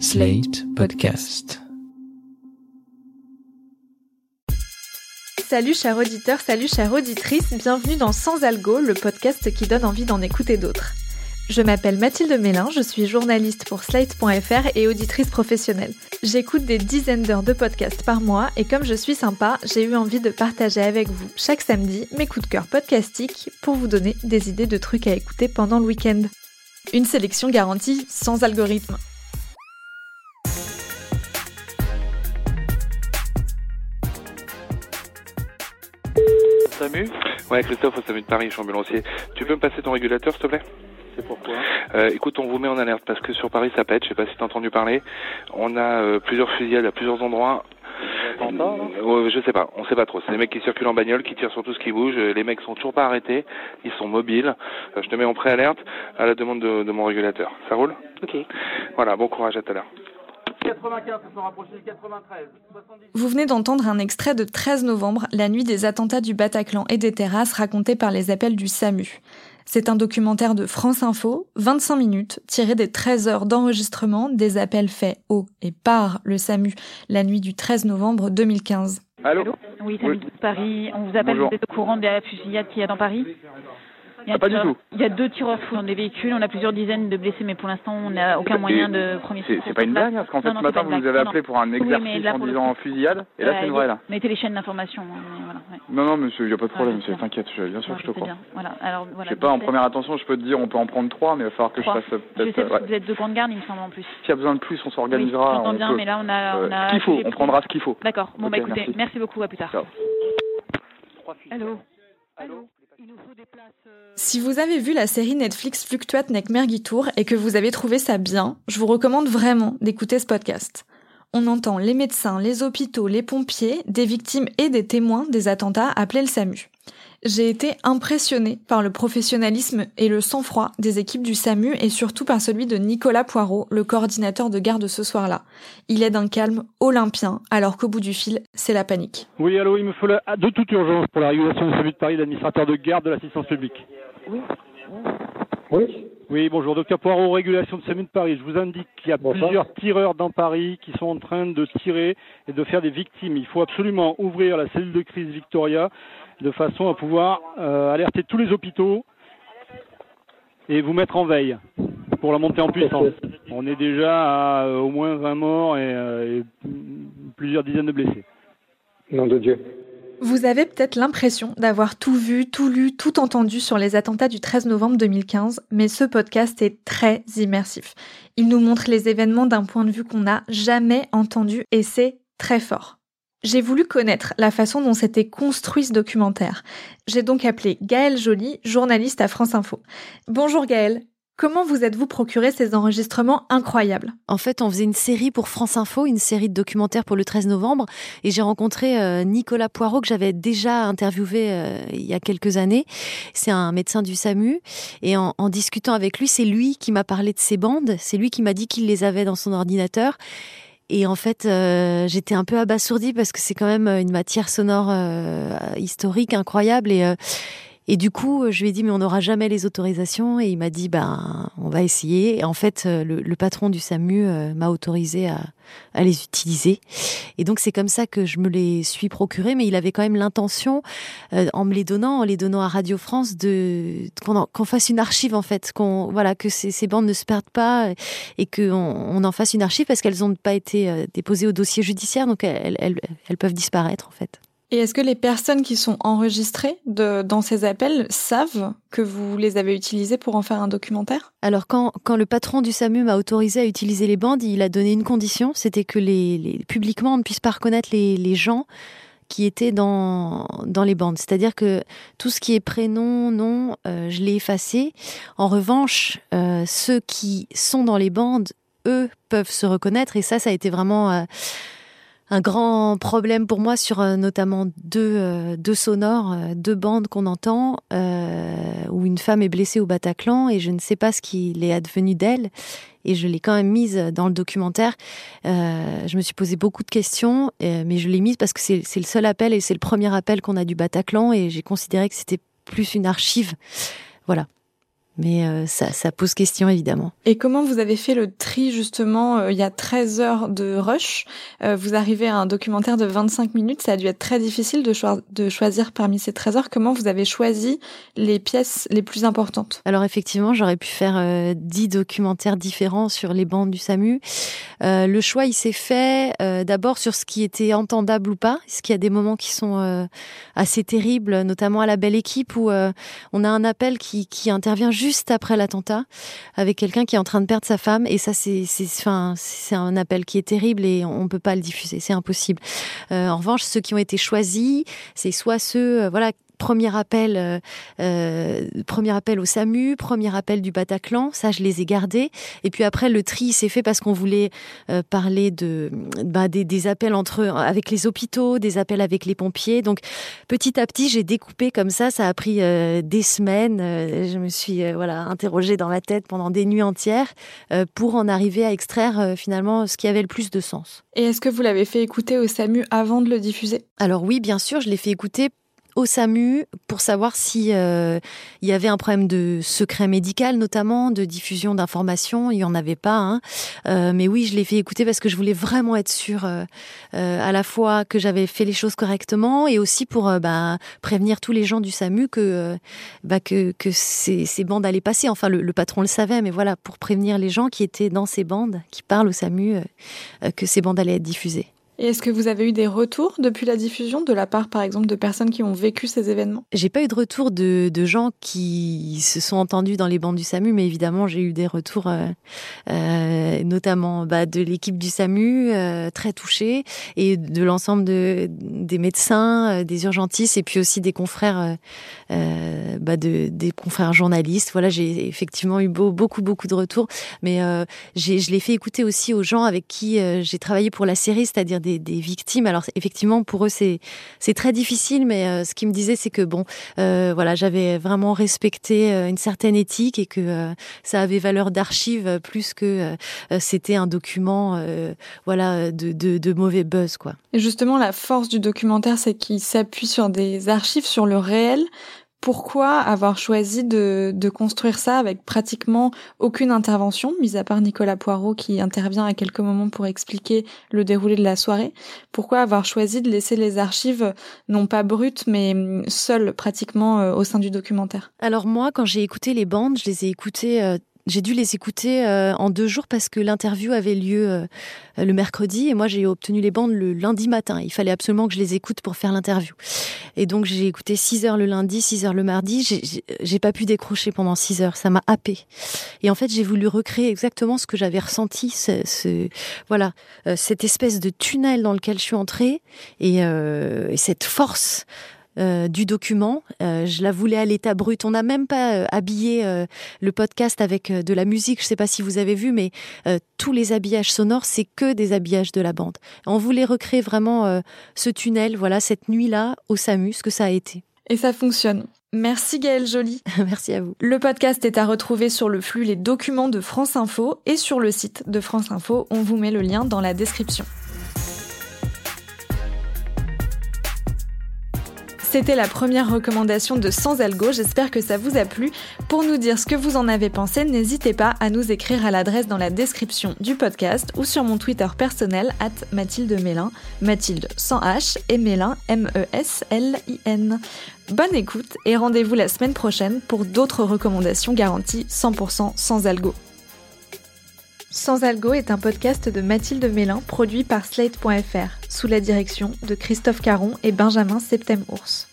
Slate Podcast. Salut chers auditeurs, salut chères auditrices, bienvenue dans Sans Algo, le podcast qui donne envie d'en écouter d'autres. Je m'appelle Mathilde Mélin, je suis journaliste pour Slate.fr et auditrice professionnelle. J'écoute des dizaines d'heures de podcasts par mois et comme je suis sympa, j'ai eu envie de partager avec vous chaque samedi mes coups de cœur podcastiques pour vous donner des idées de trucs à écouter pendant le week-end. Une sélection garantie sans algorithme. SAMU Ouais, Christophe, au SAMU de Paris, je suis ambulancier. Tu peux me passer ton régulateur, s'il te plaît? C'est pourquoi? Euh, Écoute, on vous met en alerte parce que sur Paris, ça pète. Je sais pas si t'as entendu parler. On a euh, plusieurs fusillades à plusieurs endroits. Attentat, Euh, je sais pas, on sait pas trop. C'est des mecs qui circulent en bagnole, qui tirent sur tout ce qui bouge. Euh, Les mecs sont toujours pas arrêtés, ils sont mobiles. Euh, je te mets en préalerte à la demande de, de mon régulateur. Ça roule? Ok. Voilà, bon courage à tout à l'heure. 95, ils sont rapprochés du 93. 70. Vous venez d'entendre un extrait de 13 novembre, la nuit des attentats du Bataclan et des terrasses raconté par les appels du SAMU. C'est un documentaire de France Info, 25 minutes, tiré des 13 heures d'enregistrement des appels faits au et par le SAMU la nuit du 13 novembre 2015. Allô Oui, c'est Oui. de Paris. On vous appelle, Bonjour. vous êtes au courant de la fusillade qu'il y a dans Paris? A Ah, pas un du tout. Il y a deux tireurs fous dans des véhicules, on a plusieurs dizaines de blessés, mais pour l'instant, on n'a aucun moyen de premier C'est secours c'est pas une blague, parce qu'en fait, Non, non, ce pas matin, vous nous avez appelé pour un exercice en disant fusillade, et là, c'est une vraie, là. Mettez les chaînes d'information. hein. Non, non, monsieur, il n'y a pas de problème, monsieur, sais. t'inquiète, bien sûr que je te crois. Je voilà, sais pas, en première attention, je peux te dire, on peut en prendre trois, mais il va falloir que je fasse Je sais peut-être... vous êtes de grande garde, il me semble en plus. S'il y a besoin de plus, on s'organisera. j'entends on bien, mais là, on a. On a ce qu'il faut, fait les on prix. prendra ce qu'il faut. D'accord. Bon, bah écoutez, merci. merci. beaucoup, à plus tard. Ciao. Allô Allô Si vous avez vu la série Netflix Fluctuate Nek Mergitour et que vous avez trouvé ça bien, je vous recommande vraiment d'écouter ce podcast. On entend les médecins, les hôpitaux, les pompiers, des victimes et des témoins des attentats appelés le SAMU. J'ai été impressionnée par le professionnalisme et le sang-froid des équipes du SAMU et surtout par celui de Nicolas Poirot, le coordinateur de garde ce soir-là. Il est d'un calme olympien alors qu'au bout du fil, c'est la panique. Oui, allô, il me faut la- de toute urgence pour la régulation du SAMU de Paris, l'administrateur de garde de l'assistance publique. Oui, Oui, bonjour, docteur Poirot, régulation de SAMU de Paris. Je vous indique qu'il y a plusieurs tireurs dans Paris qui sont en train de tirer et de faire des victimes. Il faut absolument ouvrir la cellule de crise Victoria de façon à pouvoir euh, alerter tous les hôpitaux et vous mettre en veille pour la montée en puissance. On est déjà à euh, au moins 20 morts et, euh, et plusieurs dizaines de blessés. nom de Dieu. Vous avez peut-être l'impression d'avoir tout vu, tout lu, tout entendu sur les attentats du 13 novembre 2015, mais ce podcast est très immersif. Il nous montre les événements d'un point de vue qu'on n'a jamais entendu et c'est très fort. J'ai voulu connaître la façon dont s'était construit ce documentaire. J'ai donc appelé Gaëlle Joly, journaliste à France Info. Bonjour Gaëlle. Comment vous êtes-vous procuré ces enregistrements incroyables? En fait, on faisait une série pour France Info, une série de documentaires pour le 13 novembre, et j'ai rencontré euh, Nicolas Poirot que j'avais déjà interviewé euh, il y a quelques années. C'est un médecin du SAMU, et en, discutant avec lui, c'est lui qui m'a parlé de ces bandes, c'est lui qui m'a dit qu'il les avait dans son ordinateur. Et en fait, euh, j'étais un peu abasourdie parce que c'est quand même une matière sonore historique incroyable et et du coup, je lui ai dit, mais on n'aura jamais les autorisations. Et il m'a dit, ben, on va essayer. Et en fait, euh, le, patron du SAMU euh, m'a autorisé à, les utiliser. Et donc, c'est comme ça que je me les suis procurés. Mais il avait quand même l'intention, euh, en me les donnant, en les donnant à Radio France, de qu'on fasse une archive, en fait. Qu'on, voilà, que ces, bandes ne se perdent pas et qu'on on en fasse une archive parce qu'elles n'ont pas été euh, déposées au dossier judiciaire. Donc, elles peuvent disparaître, en fait. Et est-ce que les personnes qui sont enregistrées dans ces appels savent que vous les avez utilisées pour en faire un documentaire? Alors quand, quand le patron du SAMU m'a autorisé à utiliser les bandes, il a donné une condition, c'était que les, les- publiquement on ne puisse pas reconnaître les, les gens qui étaient dans, dans les bandes. C'est-à-dire que tout ce qui est prénom, nom, euh, je l'ai effacé. En revanche, euh, ceux qui sont dans les bandes, eux, peuvent se reconnaître. Et ça, ça a été vraiment euh, un grand problème pour moi sur euh, notamment deux, euh, deux sonores, euh, deux bandes qu'on entend, où une femme est blessée au Bataclan et je ne sais pas ce qu'il est advenu d'elle. Et je l'ai quand même mise dans le documentaire. Je me suis posé beaucoup de questions, mais je l'ai mise parce que c'est le seul appel et c'est le premier appel qu'on a du Bataclan et j'ai considéré que c'était plus une archive. Voilà. Mais euh, ça, ça pose question évidemment. Et comment vous avez fait le tri justement euh, Il y a 13 heures de rush, euh, vous arrivez à un documentaire de 25 minutes, ça a dû être très difficile de, de choisir parmi ces 13 heures. Comment vous avez choisi les pièces les plus importantes? Alors effectivement, j'aurais pu faire 10 documentaires différents sur les bandes du SAMU. le choix, il s'est fait d'abord sur ce qui était entendable ou pas. Est-ce qu'il y a des moments qui sont assez terribles, notamment à la belle équipe où on a un appel qui, qui intervient juste juste après l'attentat avec quelqu'un qui est en train de perdre sa femme. Et ça c'est enfin un appel qui est terrible et on peut pas le diffuser. C'est impossible. Euh, en revanche ceux qui ont été choisis c'est soit ceux euh, voilà premier appel, euh, euh, premier appel au SAMU, premier appel du Bataclan, ça je les ai gardés. Et puis après le tri s'est fait parce qu'on voulait euh, parler de bah, des, des, appels entre avec les hôpitaux, des appels avec les pompiers. Donc petit à petit j'ai découpé comme ça. Ça a pris des semaines. je me suis voilà interrogée dans ma tête pendant des nuits entières pour en arriver à extraire finalement ce qui avait le plus de sens. Et est-ce que vous l'avez fait écouter au SAMU avant de le diffuser? Alors oui, bien sûr, je l'ai fait écouter au SAMU pour savoir si euh, il y avait un problème de secret médical notamment, de diffusion d'informations. Il y en avait pas, hein. euh, mais oui, je l'ai fait écouter parce que je voulais vraiment être sûre euh, à la fois que j'avais fait les choses correctement et aussi pour bah, prévenir tous les gens du SAMU que bah, que, que ces, ces, bandes allaient passer. Enfin, le, le, patron le savait, mais voilà, pour prévenir les gens qui étaient dans ces bandes, qui parlent au SAMU, que ces bandes allaient être diffusées. Et est-ce que vous avez eu des retours depuis la diffusion de la part, par exemple, de personnes qui ont vécu ces événements? J'ai pas eu de retour de, gens qui se sont entendus dans les bandes du SAMU, mais évidemment j'ai eu des retours, euh, euh, notamment bah, de l'équipe du SAMU, euh, très touchée, et de l'ensemble de, des médecins, des urgentistes, et puis aussi des confrères, bah, de, des confrères journalistes. Voilà, j'ai effectivement eu beau, beaucoup beaucoup de retours, mais je l'ai fait écouter aussi aux gens avec qui j'ai travaillé pour la série, c'est-à-dire des, victimes. Alors effectivement, pour eux, c'est c'est très difficile, mais euh, ce qu'ils me disaient, c'est que bon, euh, voilà, j'avais vraiment respecté euh, une certaine éthique et que ça avait valeur d'archive plus que c'était un document, voilà, de, de, de, mauvais buzz, quoi. Et justement, la force du documentaire, c'est qu'il s'appuie sur des archives, sur le réel, pourquoi avoir choisi de, construire ça avec pratiquement aucune intervention, mis à part Nicolas Poirot qui intervient à quelques moments pour expliquer le déroulé de la soirée. Pourquoi avoir choisi de laisser les archives non pas brutes mais seules pratiquement euh, au sein du documentaire? Alors moi, quand j'ai écouté les bandes, je les ai écoutées euh, j'ai dû les écouter euh, en deux jours parce que l'interview avait lieu euh, le mercredi et moi j'ai obtenu les bandes le lundi matin. Il fallait absolument que je les écoute pour faire l'interview. Et donc j'ai écouté 6 heures le lundi, 6 heures le mardi. J'ai pas pu décrocher pendant 6 heures, ça m'a happé. Et en fait j'ai voulu recréer exactement ce que j'avais ressenti, ce, ce voilà, euh, cette espèce de tunnel dans lequel je suis entrée et, et cette force euh, du document. Euh, je la voulais à l'état brut. On n'a même pas euh, habillé le podcast avec de la musique. Je ne sais pas si vous avez vu, mais tous les habillages sonores, c'est que des habillages de la bande. On voulait recréer vraiment ce tunnel, voilà, cette nuit-là au SAMU, ce que ça a été. Et ça fonctionne. Merci Gaëlle Joly. Merci à vous. Le podcast est à retrouver sur le flux Les Documents de France Info et sur le site de France Info. On vous met le lien dans la description. C'était la première recommandation de Sans Algo, j'espère que ça vous a plu. Pour nous dire ce que vous en avez pensé, n'hésitez pas à nous écrire à l'adresse dans la description du podcast ou sur mon Twitter personnel, at Mathilde Mélin, Mathilde sans H et Mélin, M-E-S-L-I-N. Bonne écoute et rendez-vous la semaine prochaine pour d'autres recommandations garanties 100% sans algo. Sans Algo est un podcast de Mathilde Mélin produit par Slate.fr sous la direction de Christophe Caron et Benjamin Septem-Ours.